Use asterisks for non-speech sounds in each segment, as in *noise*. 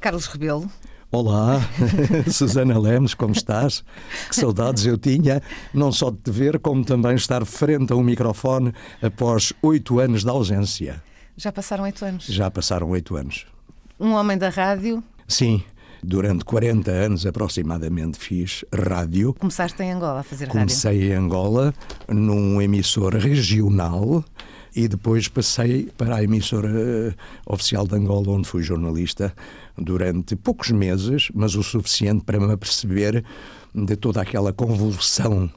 Carlos Rebelo. Olá, *laughs* Susana Lemos, como estás? Que saudades eu tinha, não só de te ver, como também estar frente a um microfone após oito anos de ausência. Já passaram oito anos? Já passaram oito anos. Um homem da rádio? Sim, durante 40 anos aproximadamente fiz rádio. Começaste em Angola a fazer rádio? Comecei em Angola, num emissor regional e depois passei para a emissora eh, oficial de Angola, onde fui jornalista durante poucos meses, mas o suficiente para me aperceber de toda aquela convulsão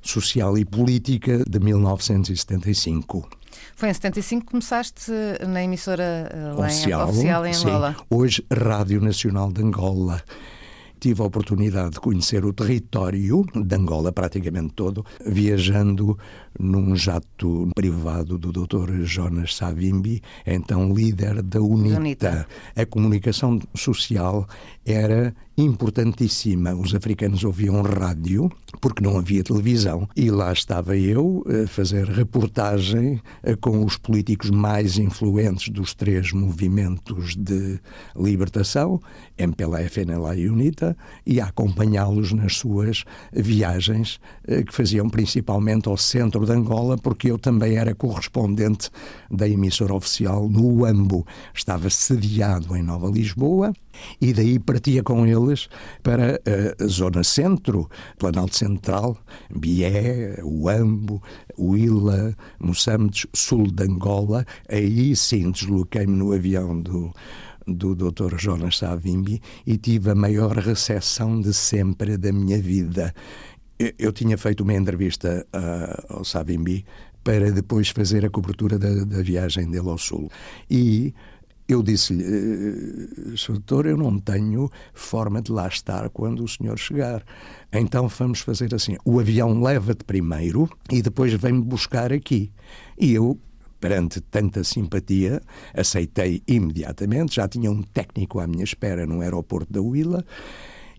social e política de 1975. Foi em 75 que começaste na emissora oficial, em, oficial em Angola. Sim, hoje Rádio Nacional de Angola tive a oportunidade de conhecer o território de Angola, praticamente todo, viajando num jato privado do Dr. Jonas Savimbi, então líder da UNITA. UNITA. A comunicação social era importantíssima. Os africanos ouviam rádio porque não havia televisão e lá estava eu a fazer reportagem eh, com os políticos mais influentes dos três movimentos de libertação, MPLA, FNLA e UNITA, e a acompanhá-los nas suas viagens eh, que faziam principalmente ao centro de Angola, porque eu também era correspondente da emissora oficial no UAMBO. Estava sediado em Nova Lisboa e daí partia com eles para a zona centro, Planalto Central, Bié, Uambo, Huila, Moçambique, sul de Angola. Aí sim desloquei-me no avião do do Dr. Jonas Savimbi e tive a maior recepção de sempre da minha vida. Eu, eu tinha feito uma entrevista uh, ao Savimbi para depois fazer a cobertura da, da viagem dele ao Sul. E eu disse-lhe, eh, Sr. Doutor, eu não tenho forma de lá estar quando o senhor chegar. Então vamos fazer assim: o avião leva-te primeiro e depois vem-me buscar aqui. E eu, perante tanta simpatia, aceitei imediatamente. Já tinha um técnico à minha espera no aeroporto da Huila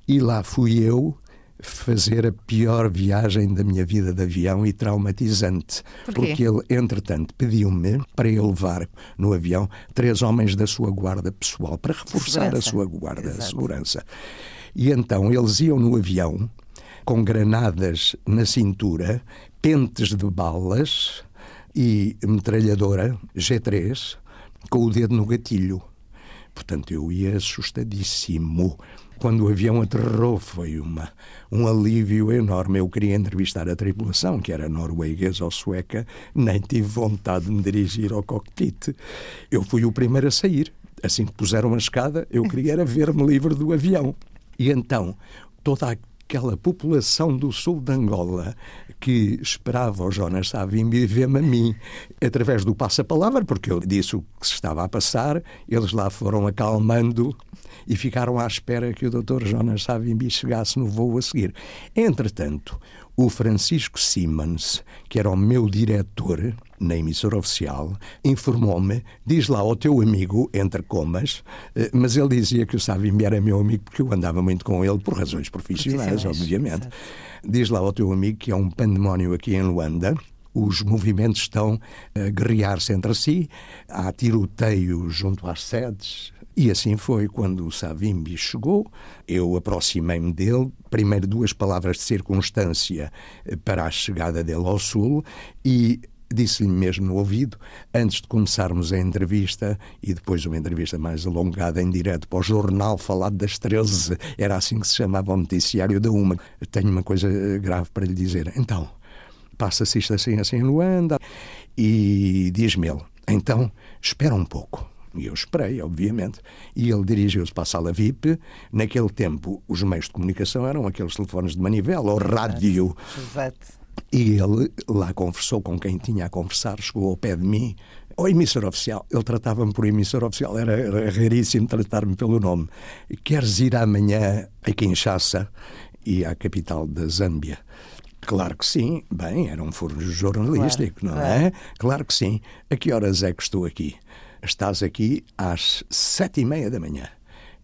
e lá fui eu fazer a pior viagem da minha vida de avião e traumatizante. Por porque ele, entretanto, pediu-me para eu levar no avião três homens da sua guarda pessoal para reforçar segurança. a sua guarda de segurança. E então eles iam no avião com granadas na cintura, pentes de balas e metralhadora G3 com o dedo no gatilho. Portanto, eu ia assustadíssimo. Quando o avião aterrou, foi uma, um alívio enorme. Eu queria entrevistar a tripulação, que era norueguesa ou sueca, nem tive vontade de me dirigir ao cockpit. Eu fui o primeiro a sair. Assim que puseram a escada, eu queria era ver-me livre do avião. E então, toda aquela população do sul de Angola que esperava o Jonas Savimbi ver-me a mim através do passa-palavra, porque eu disse o que se estava a passar, eles lá foram acalmando e ficaram à espera que o Dr. Jonas Savimbi chegasse no voo a seguir. Entretanto, o Francisco Simmons, que era o meu diretor na emissora oficial, informou-me, diz lá ao teu amigo, entre comas, eh, mas ele dizia que o Savimbi era meu amigo porque eu andava muito com ele por razões profissionais, obviamente. Diz lá ao teu amigo que é um pandemónio aqui em Luanda, os movimentos estão a guerrear-se entre si, há tiroteio junto às sedes, e assim foi quando o Savimbi chegou. Eu aproximei-me dele, primeiro duas palavras de circunstância para a chegada dele ao Sul e disse-lhe mesmo no ouvido, antes de começarmos a entrevista, e depois uma entrevista mais alongada em direto para o jornal falado das 13, era assim que se chamava o noticiário da UMA. Tenho uma coisa eh, grave para lhe dizer. Então, passa-se isto assim, assim em Luanda, e diz-me ele, então, espera um pouco. E eu esperei, obviamente. E ele dirigiu-se para a sala VIP. Naquele tempo, os meios de comunicação eram aqueles telefones de manivela ou rádio. Exato. E ele lá conversou com quem tinha a conversar, chegou ao pé de mim. O emissor oficial, ele tratava-me por emissor oficial, era, era raríssimo tratar-me pelo nome. Queres ir amanhã a Kinshasa e à capital da Zâmbia? Claro que sim. Bem, era um furo jornalístico, claro, não claro. é? Claro que sim. A que horas é que estou aqui? Estás aqui às sete e meia da manhã.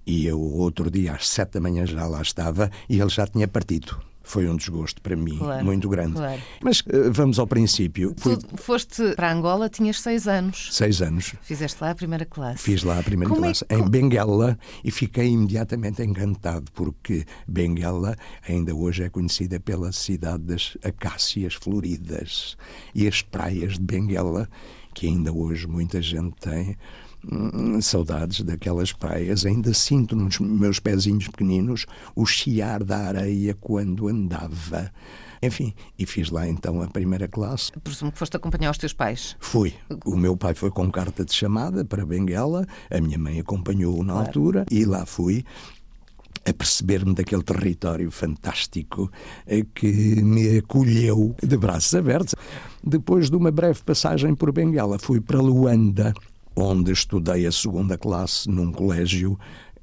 E eu, outro dia, às sete da manhã, já lá estava e ele já tinha partido. foi um desgosto para mim claro, muito grande. Claro. Mas uh, vamos ao princípio. Fui... Tu foste para Angola, tinhas seis anos. Seis anos. Fizeste lá a primeira classe. Fiz lá a primeira Como é classe, é... em Benguela, e fiquei imediatamente encantado, porque Benguela ainda hoje é conhecida pela cidade das acácias floridas. E as praias de Benguela, que ainda hoje muita gente tem, Hum, saudades daquelas praias. Ainda sinto nos meus pezinhos pequeninos o chiar da areia quando andava. Enfim, e fiz lá então a primeira classe. Presumo que foste acompanhar os teus pais. Fui. O meu pai foi com carta de chamada para Benguela, a minha mãe acompanhou na claro. altura e lá fui a perceber-me daquele território fantástico eh, que me acolheu de braços abertos. Depois de uma breve passagem por Benguela, fui para Luanda, onde estudei a segunda classe num colégio,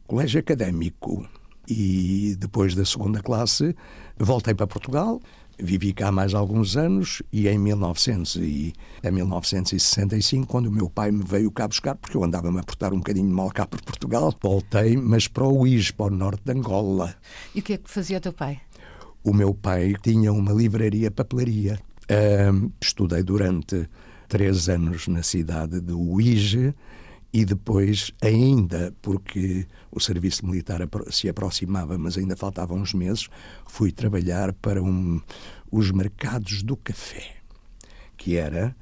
colégio académico. E depois da segunda classe voltei para Portugal, vivi cá mais alguns anos e em 1900 e, em 1965, quando o meu pai me veio cá buscar, porque eu andava-me a portar um bocadinho mal cá por Portugal, voltei, mas para o Uís, para o norte de Angola. E o que é que fazia o teu pai? O meu pai tinha uma livraria papelaria. Uh, estudei durante três anos na cidade de Uige e depois, ainda porque o serviço militar se aproximava, mas ainda faltavam uns meses, fui trabalhar para um, os mercados do café, que era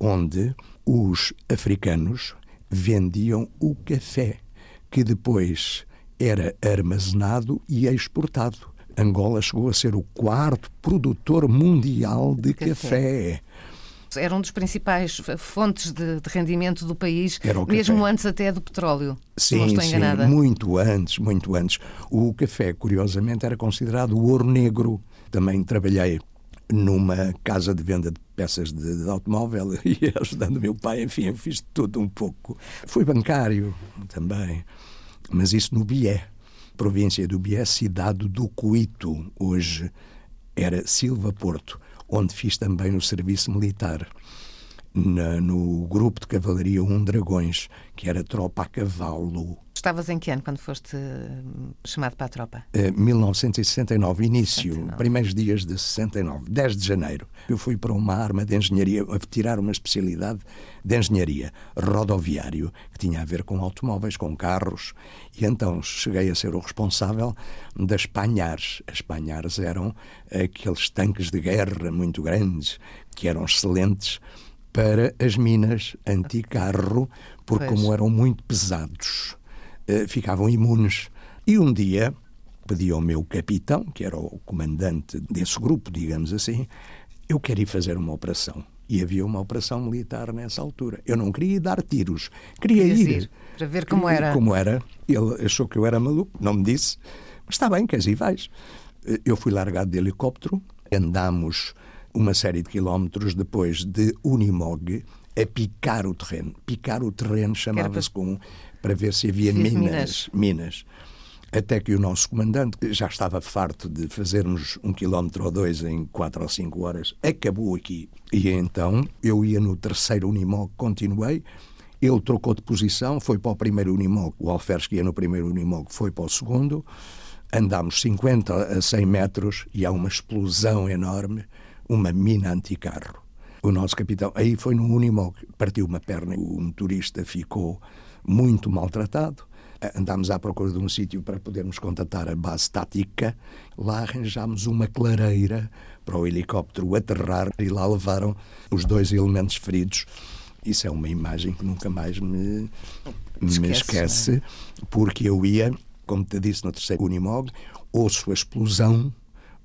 onde os africanos vendiam o café, que depois era armazenado e exportado. Angola chegou a ser o quarto produtor mundial de café. café era um dos principais fontes de, de rendimento do país, mesmo antes até do petróleo. Sim, não estou enganada. sim, muito antes, muito antes. O café, curiosamente, era considerado o ouro negro. Também trabalhei numa casa de venda de peças de, de automóvel *laughs* e ajudando o meu pai, enfim, eu fiz tudo um pouco. Fui bancário também, mas isso no Bié, província do Bié, cidade do Cuito, hoje era Silva Porto onde fiz também o serviço militar. Na, no grupo de cavalaria 1 Dragões, que era tropa a cavalo. Estavas em que ano quando foste hum, chamado para a tropa? Uh, 1969, início, 69. primeiros dias de 69, 10 de janeiro. Eu fui para uma arma de engenharia, a tirar uma especialidade de engenharia rodoviário, que tinha a ver com automóveis, com carros, e então cheguei a ser o responsável das panhares. As panhares eram aqueles tanques de guerra muito grandes, que eram excelentes para as minas anti-carro, porque pois. como eram muito pesados, eh, ficavam imunes. E um dia pedi ao meu capitão, que era o comandante desse grupo, digamos assim, eu quero ir fazer uma operação. E havia uma operação militar nessa altura. Eu não queria dar tiros, queria ir, ir. Para ver como era. Como era. Ele achou que eu era maluco, não me disse. Mas está bem, queres ir, vais. Eu fui largado de helicóptero, andámos uma série de quilómetros depois de Unimog a picar o terreno. Picar o terreno chamava-se com para ver se havia minas, minas, minas. Até que o nosso comandante, já estava farto de fazermos um quilómetro ou dois em quatro ou cinco horas, acabou aqui. E então eu ia no terceiro Unimog, continuei. Ele trocou de posição, foi para o primeiro Unimog. O Alferes que ia no primeiro Unimog foi para o segundo. Andámos 50 a 100 metros e há uma explosão enorme, uma mina anticarro. O nosso capitão, aí foi no Unimog, partiu uma perna, o motorista ficou muito maltratado. Andámos à procura de um sítio para podermos contatar a base tática. Lá arranjámos uma clareira para o helicóptero aterrar e lá levaram os dois elementos feridos. Isso é uma imagem que nunca mais me, esquece, me esquece, é? porque eu ia, como te disse no terceiro Unimog, ouço a explosão,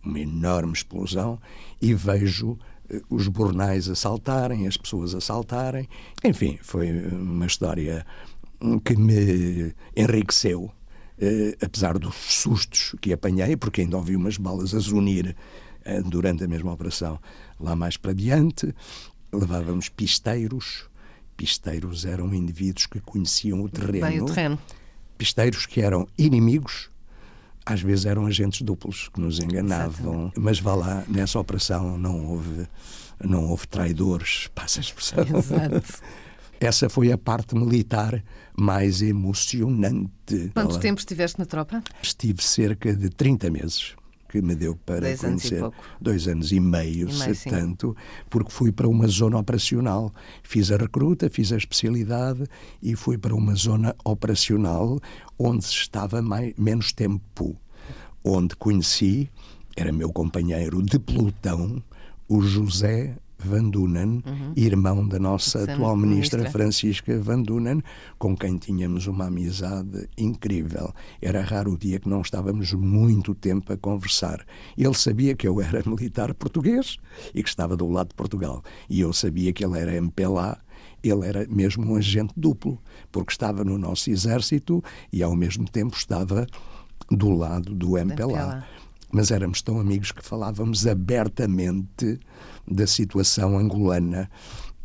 uma enorme explosão, e vejo eh, os bornais a saltarem, as pessoas a saltarem. Enfim, foi uma história que me enriqueceu, eh, apesar dos sustos que apanhei, porque ainda ouvi umas balas a zunir eh, durante a mesma operação. Lá mais para diante, levávamos pisteiros. Pisteiros eram indivíduos que conheciam o terreno. Bem, o terreno. Pisteiros que eram inimigos, às vezes eram agentes duplos que nos enganavam. Exatamente. Mas vá lá, nessa operação não houve, não houve traidores, *laughs* passa a expressão. Exato. Essa foi a parte militar mais emocionante. Quanto tempo estiveste na tropa? Estive cerca de 30 meses. que me deu para dois conhecer. Anos dois anos e meio, e meio se tanto, porque fui para uma zona operacional. Fiz a recruta, fiz a especialidade e fui para uma zona operacional onde estava mais, menos tempo. Onde conheci, era meu companheiro de pelotão, o José Van Dunen, uhum. irmão da nossa atual ministra, ministra, Francisca Van Dunen, com quem tínhamos uma amizade incrível. Era raro o dia que não estávamos muito tempo a conversar. Ele sabia que eu era *laughs* militar português e que estava do lado de Portugal. E eu sabia que ele era MPLA ele era mesmo um agente duplo, porque estava no nosso exército e ao mesmo tempo estava do lado do MPLA. Mas éramos tão amigos que falávamos abertamente da situação angolana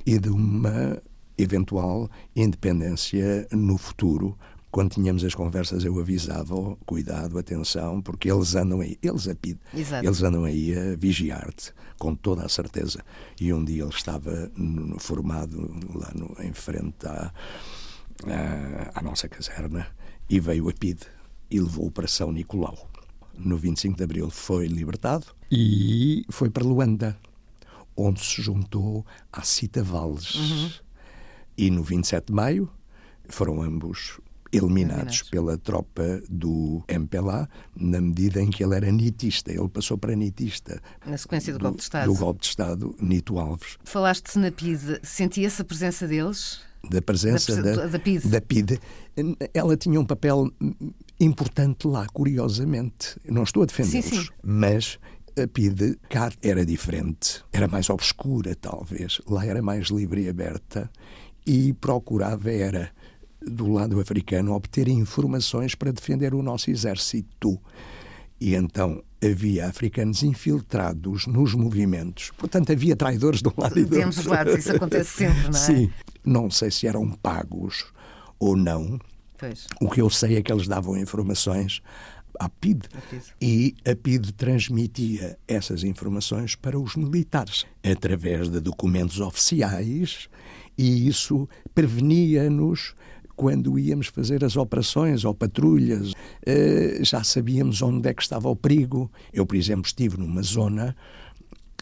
e de uma eventual independência no futuro. Quando tínhamos as conversas, eu avisava: oh, cuidado, atenção, porque eles andam aí, eles a eles andam aí a vigiar-te, com toda a certeza. E um dia ele estava formado lá no, em frente à, à, à nossa caserna e veio a PID e levou-o para São Nicolau no 25 de Abril, foi libertado e foi para Luanda, onde se juntou à Cita Valles. Uhum. E no 27 de Maio foram ambos eliminados, pela tropa do MPLA, na medida em que ele era nitista. Ele passou para nitista. Na sequência do, do golpe de Estado. Do golpe de Estado, Nito Alves. Falaste na PID. Sentia-se a presença deles? Da presença da, da, da, PID. da PID. Ela tinha um papel importante lá, curiosamente. Não estou a defendê-los, mas a PIDE cá era diferente, era mais obscura, talvez. Lá era mais livre e aberta e procurava era do lado africano obter informações para defender o nosso exército. E então havia africanos infiltrados nos movimentos. Portanto, havia traidores de um lado e do outro. os lados, isso acontece sempre, não é? Sim. Não sei se eram pagos ou não, Pois. O que eu sei é que eles davam informações à PID, a PID, e a PID transmitia essas informações para os militares através de documentos oficiais e isso prevenia-nos quando íamos fazer as operações ou patrulhas, eh, já sabíamos onde é que estava o perigo. Eu, por exemplo, estive numa zona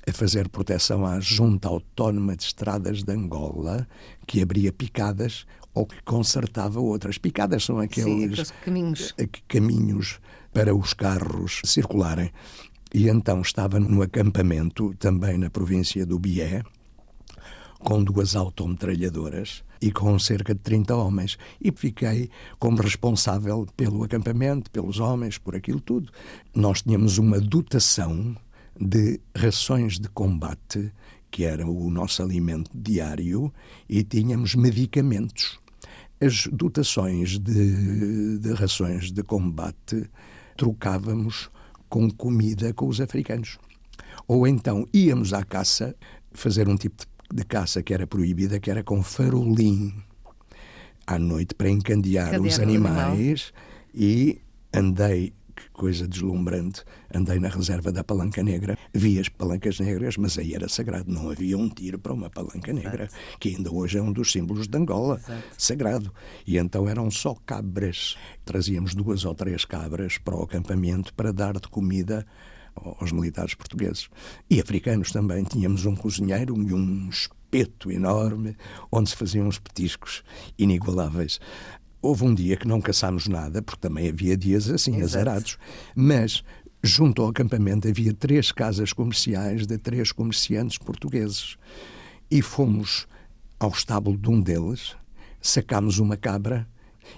a fazer proteção à Junta Autónoma de Estradas de Angola, que abria picadas ou que consertava outras. Picadas são aqueles, Sim, caminhos. Eh, caminhos para os carros circularem. E então estava no acampamento, também na província do Bié, com duas autometralhadoras e com cerca de 30 homens. E fiquei como responsável pelo acampamento, pelos homens, por aquilo tudo. Nós tínhamos uma dotação de rações de combate, que era o nosso alimento diário, e tínhamos medicamentos as dotações de, de rações de combate trocávamos com comida com os africanos. Ou então íamos à caça fazer um tipo de caça que era proibida, que era com farolim à noite para encandear os animais e andei coisa deslumbrante. Andei na reserva da Palanca Negra, vi as palancas negras, mas aí era sagrado. Não havia um tiro para uma palanca negra, Exato. que ainda hoje é um dos símbolos de Angola, Exato. sagrado. E então eram só cabras. Trazíamos duas ou três cabras para o acampamento para dar de comida aos militares portugueses. E africanos também. Tínhamos um cozinheiro e um espeto enorme onde se faziam uns petiscos inigualáveis. Houve um dia que não caçámos nada, porque também havia dias assim, Exato. azarados, mas junto ao acampamento havia três casas comerciais de três comerciantes portugueses. E fomos ao estábulo de um deles, sacámos uma cabra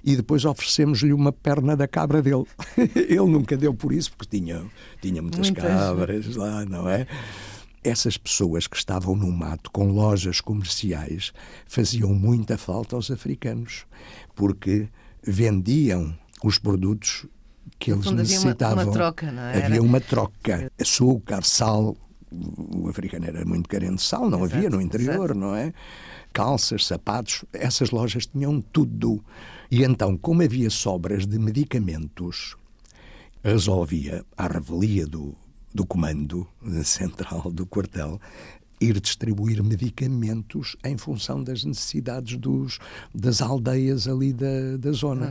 e depois oferecemos-lhe uma perna da cabra dele. *laughs* Ele nunca deu por isso, porque tinha, tinha muitas, muitas cabras lá, não é? Essas pessoas que estavam no mato com lojas comerciais faziam muita falta aos africanos, porque vendiam os produtos que eles necessitavam. Havia uma, uma troca, não é? Havia uma troca. Açúcar, sal. O africano era muito carente de sal, não exato, havia no interior, exato. não é? Calças, sapatos, essas lojas tinham tudo. E então, como havia sobras de medicamentos, resolvia, à revelia do, do comando central do quartel ir distribuir medicamentos em função das necessidades dos, das aldeias ali da, da zona.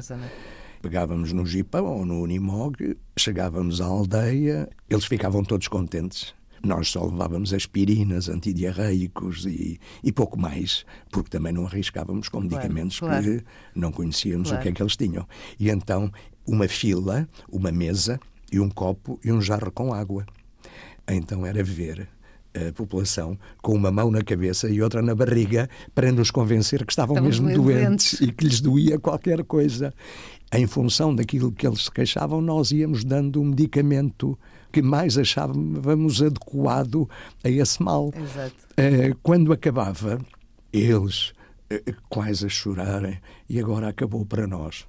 Pegávamos no jipão ou no Unimog, chegávamos à aldeia, eles ficavam todos contentes. Nós só levávamos aspirinas, antidiarreicos e, e pouco mais, porque também não arriscávamos com medicamentos claro, claro. que não conhecíamos claro. o que é que eles tinham. E então, uma fila, uma mesa e um copo e um jarro com água. Então era ver a população com uma mão na cabeça e outra na barriga para nos convencer que estavam Estamos mesmo doentes, doentes e que lhes doía qualquer coisa. Em função daquilo que eles se queixavam, nós íamos dando um medicamento que mais achávamos adequado a esse mal. Exato. Eh, quando acabava, eles eh, quase a chorarem, e agora acabou para nós.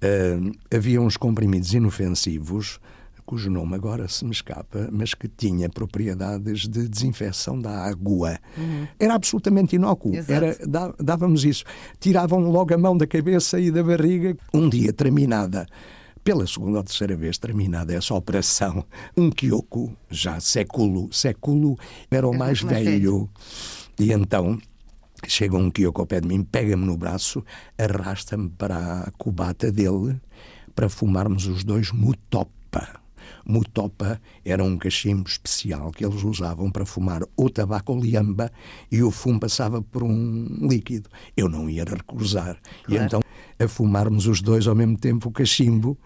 Eh, havia uns comprimidos inofensivos cujo nome agora se me escapa, mas que tinha propriedades de desinfecção da água. Uhum. Era absolutamente inócuo. Era, dávamos isso. Tiravam logo a mão da cabeça e da barriga. Um dia, terminada pela segunda ou terceira vez terminada essa operação, um Kyoko, já século, século, era o mais velho. E então chega um Kyoko ao pé de mim, pega-me no braço, arrasta-me para a cubata dele para fumarmos os dois mutopa. Mutopa era um cachimbo especial que eles usavam para fumar o tabaco liamba e o fumo passava por um líquido. Eu não ia recusar. Claro. E então, a fumarmos os dois ao mesmo tempo o cachimbo,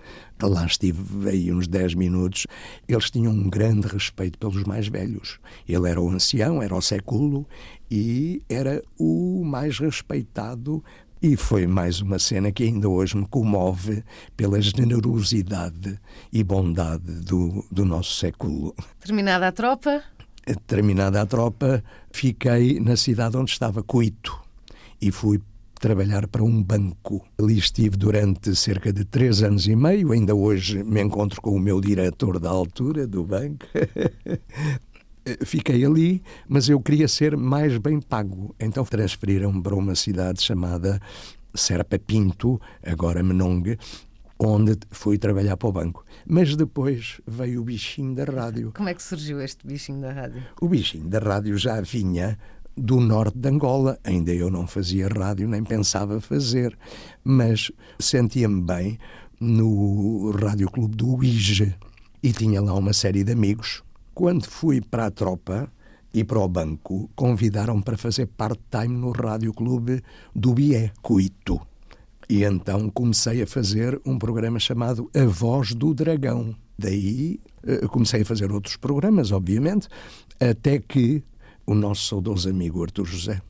lá estive aí uns 10 minutos. Eles tinham um grande respeito pelos mais velhos. Ele era o ancião, era o século e era o mais respeitado e foi mais uma cena que ainda hoje me comove pela generosidade e bondade do, do nosso século. Terminada a tropa? Terminada a tropa, fiquei na cidade onde estava, Coito, e fui trabalhar para um banco. Ali estive durante cerca de três anos e meio. Ainda hoje me encontro com o meu diretor da altura do banco. *laughs* Eh, fiquei ali, mas eu queria ser mais bem pago. Então transferiram-me para uma cidade chamada Serpa Pinto, agora Menong, onde fui trabalhar para o banco. Mas depois veio o bichinho da rádio. Como é que surgiu este bichinho da rádio? O bichinho da rádio já vinha do norte de Angola. Ainda eu não fazia rádio, nem pensava fazer, mas sentia-me bem no Rádio Clube do Uige e tinha lá uma série de amigos quando fui para a tropa e para o banco, convidaram-me para fazer part-time no Rádio Clube do Bié, Cuito. E então comecei a fazer um programa chamado A Voz do Dragão. Daí eh, comecei a fazer outros programas, obviamente, até que o nosso saudoso amigo Artur José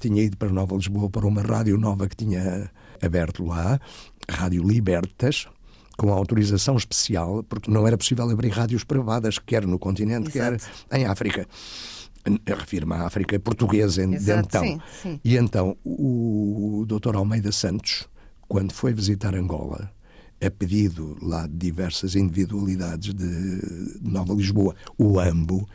tinha ido para Nova Lisboa para uma rádio nova que tinha aberto lá, Rádio Libertas, com autorização especial, porque não era possível abrir rádios privadas, quer no continente, Exato. quer em África. Refiro-me à África portuguesa de então. Sim, sim. E então o Dr. Almeida Santos, quando foi visitar Angola, a pedido lá de diversas individualidades de Nova Lisboa, o AMBO,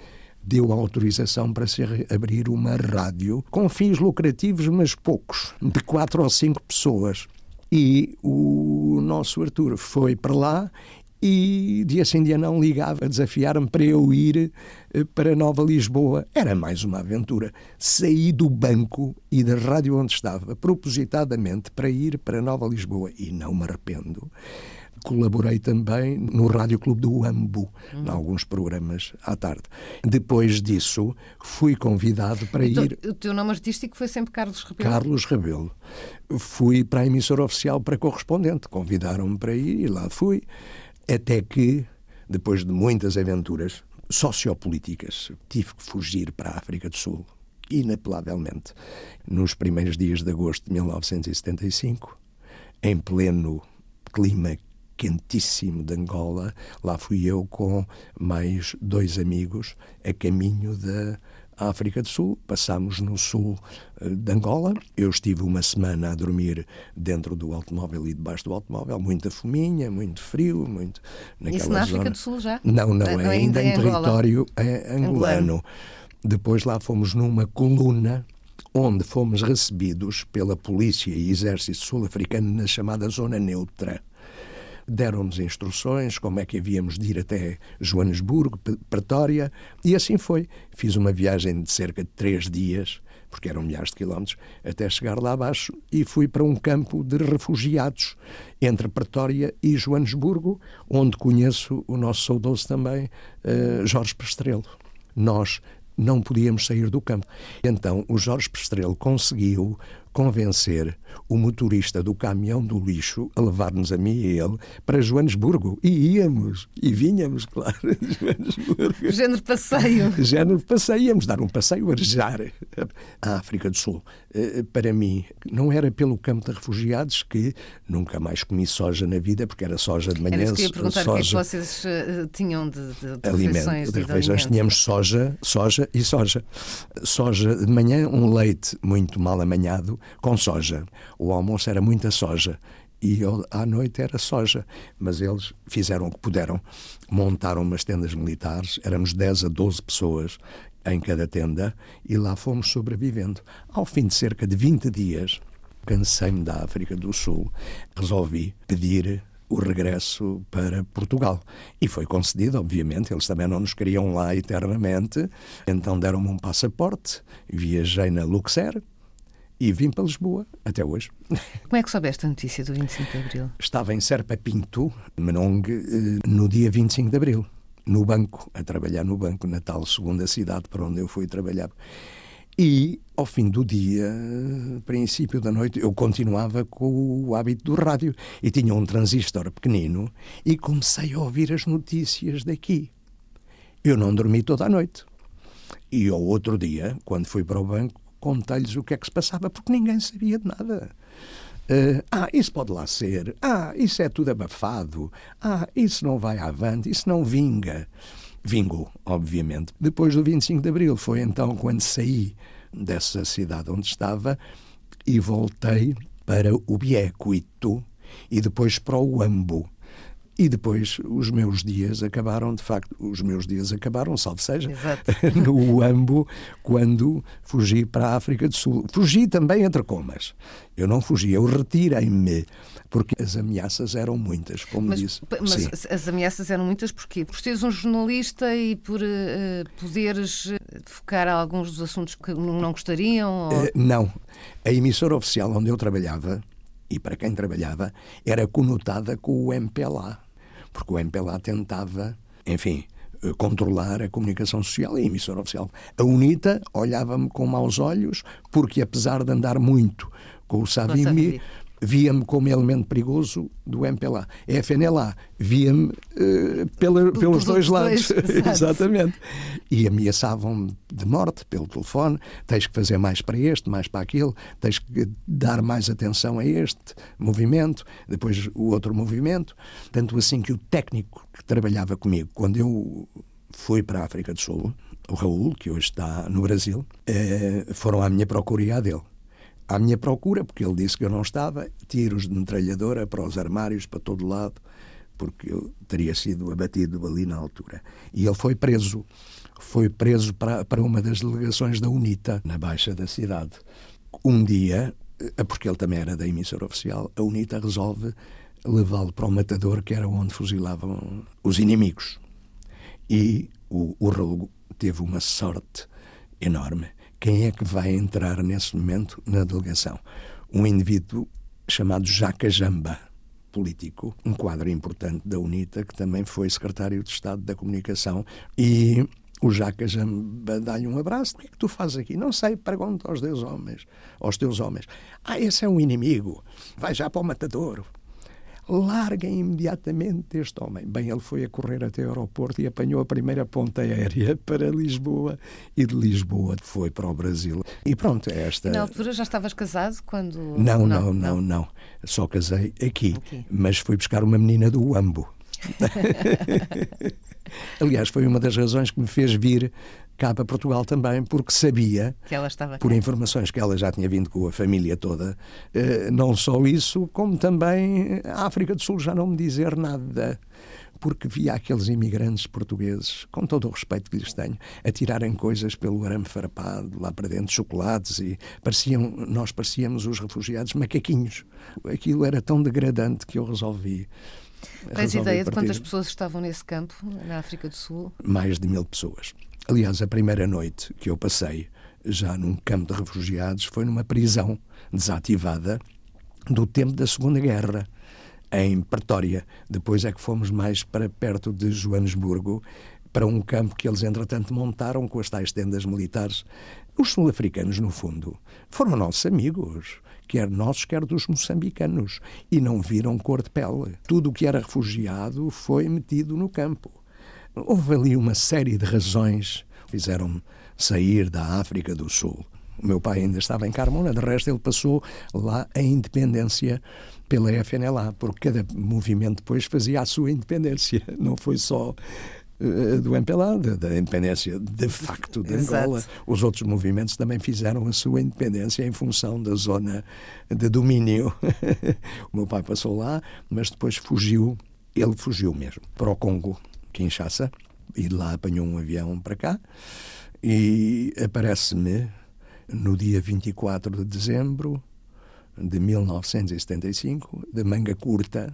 deu autorização para se abrir uma rádio com fins lucrativos, mas poucos, de quatro ou cinco pessoas. E o nosso Arthur foi para lá e dia sim dia não ligava a desafiar-me para eu ir eh, para Nova Lisboa. Era mais uma aventura. Saí do banco e da rádio onde estava, propositadamente, para ir para Nova Lisboa. E não me arrependo colaborei também no Rádio Clube do Ambu, uhum. em alguns programas à tarde. Depois disso, fui convidado para então, ir. O teu nome artístico foi sempre Carlos Rebelo? Carlos Rebelo. Fui para a emissora oficial para correspondente. Convidaram-me para ir e lá fui. Até que, depois de muitas aventuras sociopolíticas, tive que fugir para a África do Sul inapelavelmente. Nos primeiros dias de agosto de 1975, em pleno clima quentíssimo de Angola. Lá fui eu com mais dois amigos a caminho da África do Sul. Passámos no sul eh, de Angola. Eu estive uma semana a dormir dentro do automóvel e debaixo do automóvel. Muita fominha, muito frio, muito. Isso na África do Sul já? Não, não, é, ainda, em, em território é angolano. angolano. Depois lá fomos numa coluna onde fomos recebidos pela polícia e exército sul-africano na chamada Zona Neutra deram-nos instruções como é que havíamos de ir até Joanesburgo, Pretória, e assim foi. Fiz uma viagem de cerca de três dias, porque eram milhares de quilómetros, até chegar lá abaixo e fui para um campo de refugiados entre Pretória e Joanesburgo, onde conheço o nosso saudoso também uh, Jorge Prestrelo. Nós não podíamos sair do campo. Então o Jorge Prestrelo conseguiu convencer o motorista do caminhão do lixo a levar-nos a mim e ele para Joanesburgo. E íamos, e vinhamos, *laughs* claro, Joanesburgo. Género passeio. *laughs* Género passeio, íamos dar um passeio arejar à África do Sul. Eh, para mim, não era pelo campo de refugiados que nunca mais comi soja na vida, porque era soja de manhã. Era isso que perguntar soja, o que é que vocês uh, tinham de, de, de refeições. De refeições. Tínhamos soja, soja e soja. Soja de manhã, um leite muito mal amanhado, com soja. O almoço era muita soja e à noite era soja. Mas eles fizeram o que puderam, montaram umas tendas militares, éramos 10 a 12 pessoas em cada tenda e lá fomos sobrevivendo. Ao fim de cerca de 20 dias, cansei-me da África do Sul, resolvi pedir o regresso para Portugal. E foi concedido, obviamente, eles também não nos queriam lá eternamente, então deram-me um passaporte, viajei na Luxer, e vim para Lisboa até hoje. Como é que soubeste a notícia do 25 de Abril? Estava em Serpa Pinto, Menong, eh, no dia 25 de Abril, no banco, a trabalhar no banco, na tal segunda cidade para onde eu fui trabalhar. E, ao fim do dia, princípio da noite, eu continuava com o hábito do rádio e tinha um transistor pequenino e comecei a ouvir as notícias daqui. Eu não dormi toda a noite. E ao outro dia, quando fui para o banco, contei-lhes o que é que se passava, porque ninguém sabia de nada. Uh, ah, isso pode lá ser. Ah, isso é tudo abafado. Ah, isso não vai avante, isso não vinga. Vingou, obviamente. Depois do 25 de Abril, foi então quando saí dessa cidade onde estava e voltei para o Biecuito e depois para o Ambo. E depois os meus dias acabaram, de facto, os meus dias acabaram, salve seja, *laughs* no Ambo, quando fugi para a África do Sul. Fugi também entre comas. Eu não fugi, eu retirei-me, porque as ameaças eram muitas, como mas, disse. Mas Sim. as ameaças eram muitas porquê? Por seres um jornalista e por uh, poderes eh, focar alguns dos assuntos que não gostariam? Ou... Uh, não. A emissora oficial onde eu trabalhava, e para quem trabalhava, era conotada com o MPLA porque o MPLA tentava, enfim, eh, controlar a comunicação social e a emissora oficial. A UNITA olhava-me com maus olhos, porque apesar de andar muito com o Savimbi, via-me como elemento perigoso do MPLA. A FNLA via-me uh, pela, pelos dois lados. *laughs* Dois, Exatamente. E ameaçavam-me de morte pelo telefone: tens que fazer mais para este, mais para aquele, tens que dar mais atenção a este movimento, depois o outro movimento. Tanto assim que o técnico que trabalhava comigo, quando eu fui para a África do Sul, o Raul, que hoje está no Brasil, uh, foram à minha procura e à dele à minha procura, porque ele disse que eu não estava, tiros de metralhadora para os armários, para todo lado, porque eu teria sido abatido ali na altura. E ele foi preso. Foi preso para, para uma das delegações da UNITA, na Baixa da cidade. Um dia, eh, porque ele também era da emissora oficial, a UNITA resolve levá-lo para o matador, que era onde fuzilavam os inimigos. E o, o Raul teve uma sorte enorme quem é que vai entrar nesse momento na delegação? Um indivíduo chamado Jaca Jamba, político, um quadro importante da UNITA, que também foi secretário de Estado da Comunicação. E o Jaca Jamba dá-lhe um abraço. O que é que tu fazes aqui? Não sei, pergunta aos teus homens. Aos teus homens. Ah, esse é um inimigo. Vai já para o matadouro larguem imediatamente este homem. Bem, ele foi a correr até o aeroporto e apanhou a primeira ponta aérea *laughs* para Lisboa e de Lisboa foi para o Brasil. E pronto, é esta. E na altura já estavas casado quando. Não, não, não, não. não. Só casei aqui, okay. mas fui buscar uma menina do Ambo. *laughs* Aliás, foi uma das razões que me fez vir cá para Portugal também, porque sabia, por informações que ela já tinha vindo com a família toda, eh, não só isso, como também a África do Sul já não me dizer nada porque via aqueles imigrantes portugueses, com todo o respeito que lhes tenho, a tirarem coisas pelo arame farpado, lá para dentro, chocolates, e pareciam, nós parecíamos os refugiados macaquinhos. Aquilo era tão degradante que eu resolvi. Tens ideia de quantas pessoas estavam nesse campo, na África do Sul? Mais de mil pessoas. Aliás, a primeira noite que eu passei já num campo de refugiados, foi numa prisão desativada do tempo da Segunda Guerra, em Pretória. Depois é que fomos mais para perto de Joanesburgo, para um campo que eles, entretanto, montaram com as tais tendas militares. Os sul-africanos, no fundo, foram nossos amigos, quer nossos, quer dos moçambicanos, e não viram cor de pele. Tudo o que era refugiado foi metido no campo. Houve ali uma série de razões que fizeram-me sair da África do Sul. O meu pai ainda estava em Carmona, de resto ele passou lá a independência pela FNLA, porque cada movimento depois fazia a sua independência, *laughs* não foi só uh, do MPLA, da, da, independência de facto de Angola. Exato. Os outros movimentos também fizeram a sua independência em função da zona de domínio. *laughs* o meu pai passou lá, mas depois fugiu, ele fugiu mesmo, para o Congo, Kinshasa, e lá apanhou um avião para cá, e aparece-me no dia 24 de dezembro de 1975, de manga curta,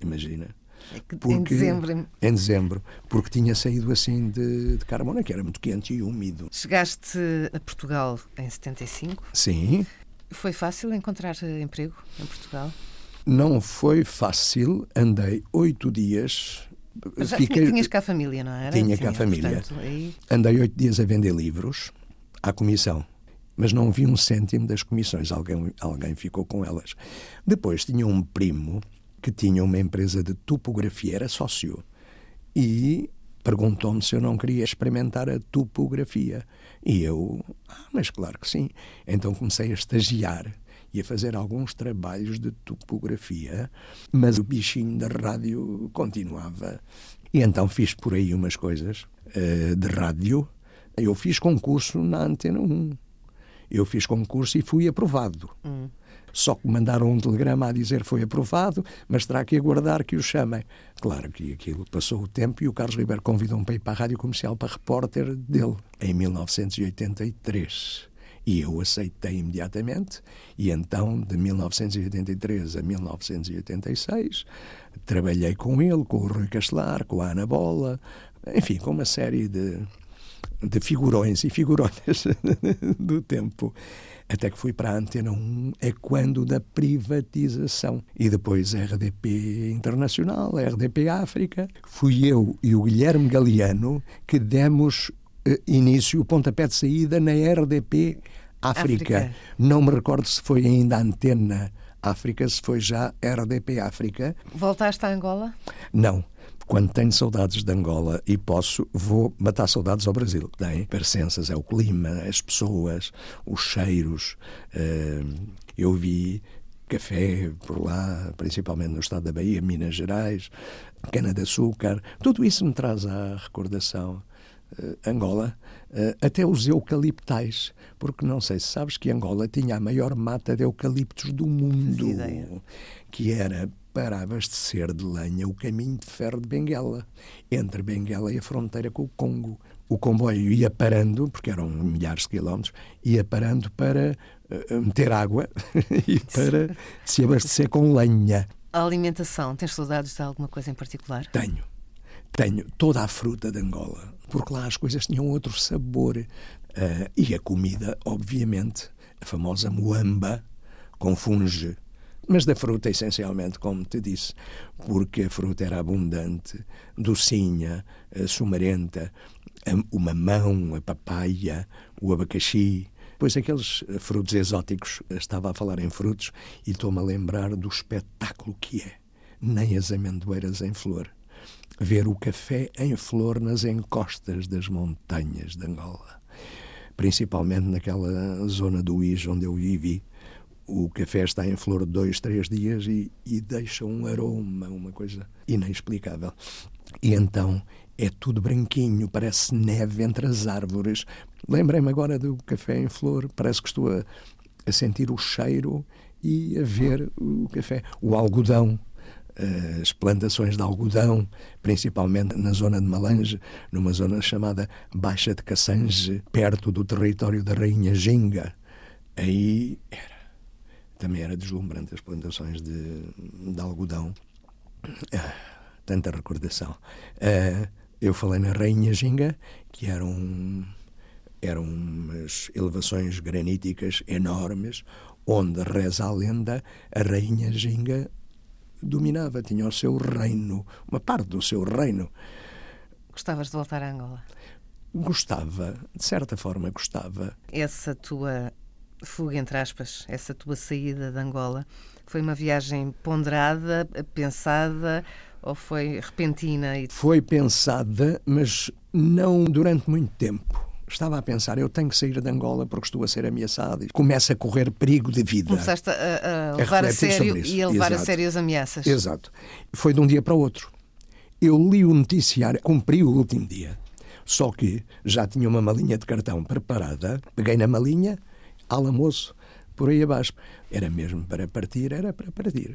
imagina. É porque, em dezembro. Em dezembro, porque tinha saído assim de, de Carmona, que era muito quente e úmido. Chegaste a Portugal em 75? Sim. Foi fácil encontrar emprego em Portugal? Não foi fácil. Andei oito dias. Mas já Fiquei... tinhas cá a família, não era? Tinha cá a família. Portanto, aí... Andei oito dias a vender livros à comissão mas não vi um cêntimo das comissões. Alguém, alguém ficou com elas. Depois tinha um primo que tinha uma empresa de topografia, era sócio, e perguntou-me se eu não queria experimentar a topografia. E eu, ah, mas claro que sim. Então comecei a estagiar e a fazer alguns trabalhos de topografia, mas o bichinho da rádio continuava. E então fiz por aí umas coisas uh, de rádio. Eu fiz concurso na Antena 1 eu fiz concurso e fui aprovado. Hum. Só que mandaram um telegrama a dizer foi aprovado, mas terá que aguardar que o chamem. Claro que aquilo passou o tempo e o Carlos Ribeiro convidou-me para ir para a Rádio Comercial para repórter dele, em 1983. E eu aceitei imediatamente, e então, de 1983 a 1986, trabalhei com ele, com o Rui Castelar, com a Ana Bola, enfim, com uma série de, de figurões e figuronas *laughs* do tempo. Até que fui para a Antena 1, é quando da privatização. E depois RDP Internacional, RDP África. Fui eu e o Guilherme Galeano que demos início, o pontapé de saída na RDP África. África. Não me recordo se foi ainda Antena África, se foi já RDP África. Voltaste a Angola? Não quando tenho saudades de Angola e posso, vou matar saudades ao Brasil. Tem parecenças, é o clima, as pessoas, os cheiros. Uh, eu vi café por lá, principalmente no estado da Bahia, Minas Gerais, cana-de-açúcar. Tudo isso me traz à recordação Angola, uh, até os eucaliptais, porque não sei se sabes que Angola tinha a maior mata de eucaliptos do mundo, que era para abastecer de lenha o caminho de ferro de Benguela, entre Benguela e a fronteira com o Congo. O comboio ia parando, porque eram milhares de quilómetros, ia parando para uh, meter água *laughs* e para *laughs* se abastecer com lenha. A alimentação, tens saudades de alguma coisa em particular? Tenho. Tenho toda a fruta de Angola, porque lá as coisas tinham outro sabor. Uh, e a comida, obviamente, a famosa muamba com funge mas da fruta essencialmente, como te disse, porque a fruta era abundante, docinha, sumarenta, o mamão, a papaya, o abacaxi, Pois aqueles frutos exóticos, estava a falar em frutos e estou-me a lembrar do espetáculo que é. Nem as amendoeiras em flor. Ver o café em flor nas encostas das montanhas de Angola. Principalmente naquela zona do Is onde eu vivi, o café está em flor dois, três dias e, e deixa um aroma, uma coisa inexplicável. E então é tudo branquinho, parece neve entre as árvores. Lembrei-me agora do café em flor, parece que estou a, a, sentir o cheiro e a ver o café. O algodão, as plantações de algodão, principalmente na zona de Malange, numa zona chamada Baixa de Cassange, perto do território da Rainha Ginga. Aí era também era deslumbrante as plantações de, de algodão. Ah, tanta recordação. Ah, eu falei na Rainha Ginga, que era um, Eram umas elevações graníticas enormes, onde, reza a lenda, a rainha Ginga dominava, tinha o seu reino, uma parte do seu reino. Gostavas de voltar a Angola? Gostava, de certa forma gostava. Essa tua fuga, entre aspas, essa tua saída de Angola, foi uma viagem ponderada, pensada ou foi repentina? Foi pensada, mas não durante muito tempo. Estava a pensar, eu tenho que sair de Angola porque estou a ser ameaçado e começa a correr perigo de vida. Começaste a, a levar a, a sério e a levar Exato. a sério as ameaças. Exato. Foi de um dia para o outro. Eu li o noticiário, cumpri o último dia. Só que já tinha uma malinha de cartão preparada, peguei na malinha, alamoço, por aí abaixo. Era mesmo para partir, era para partir.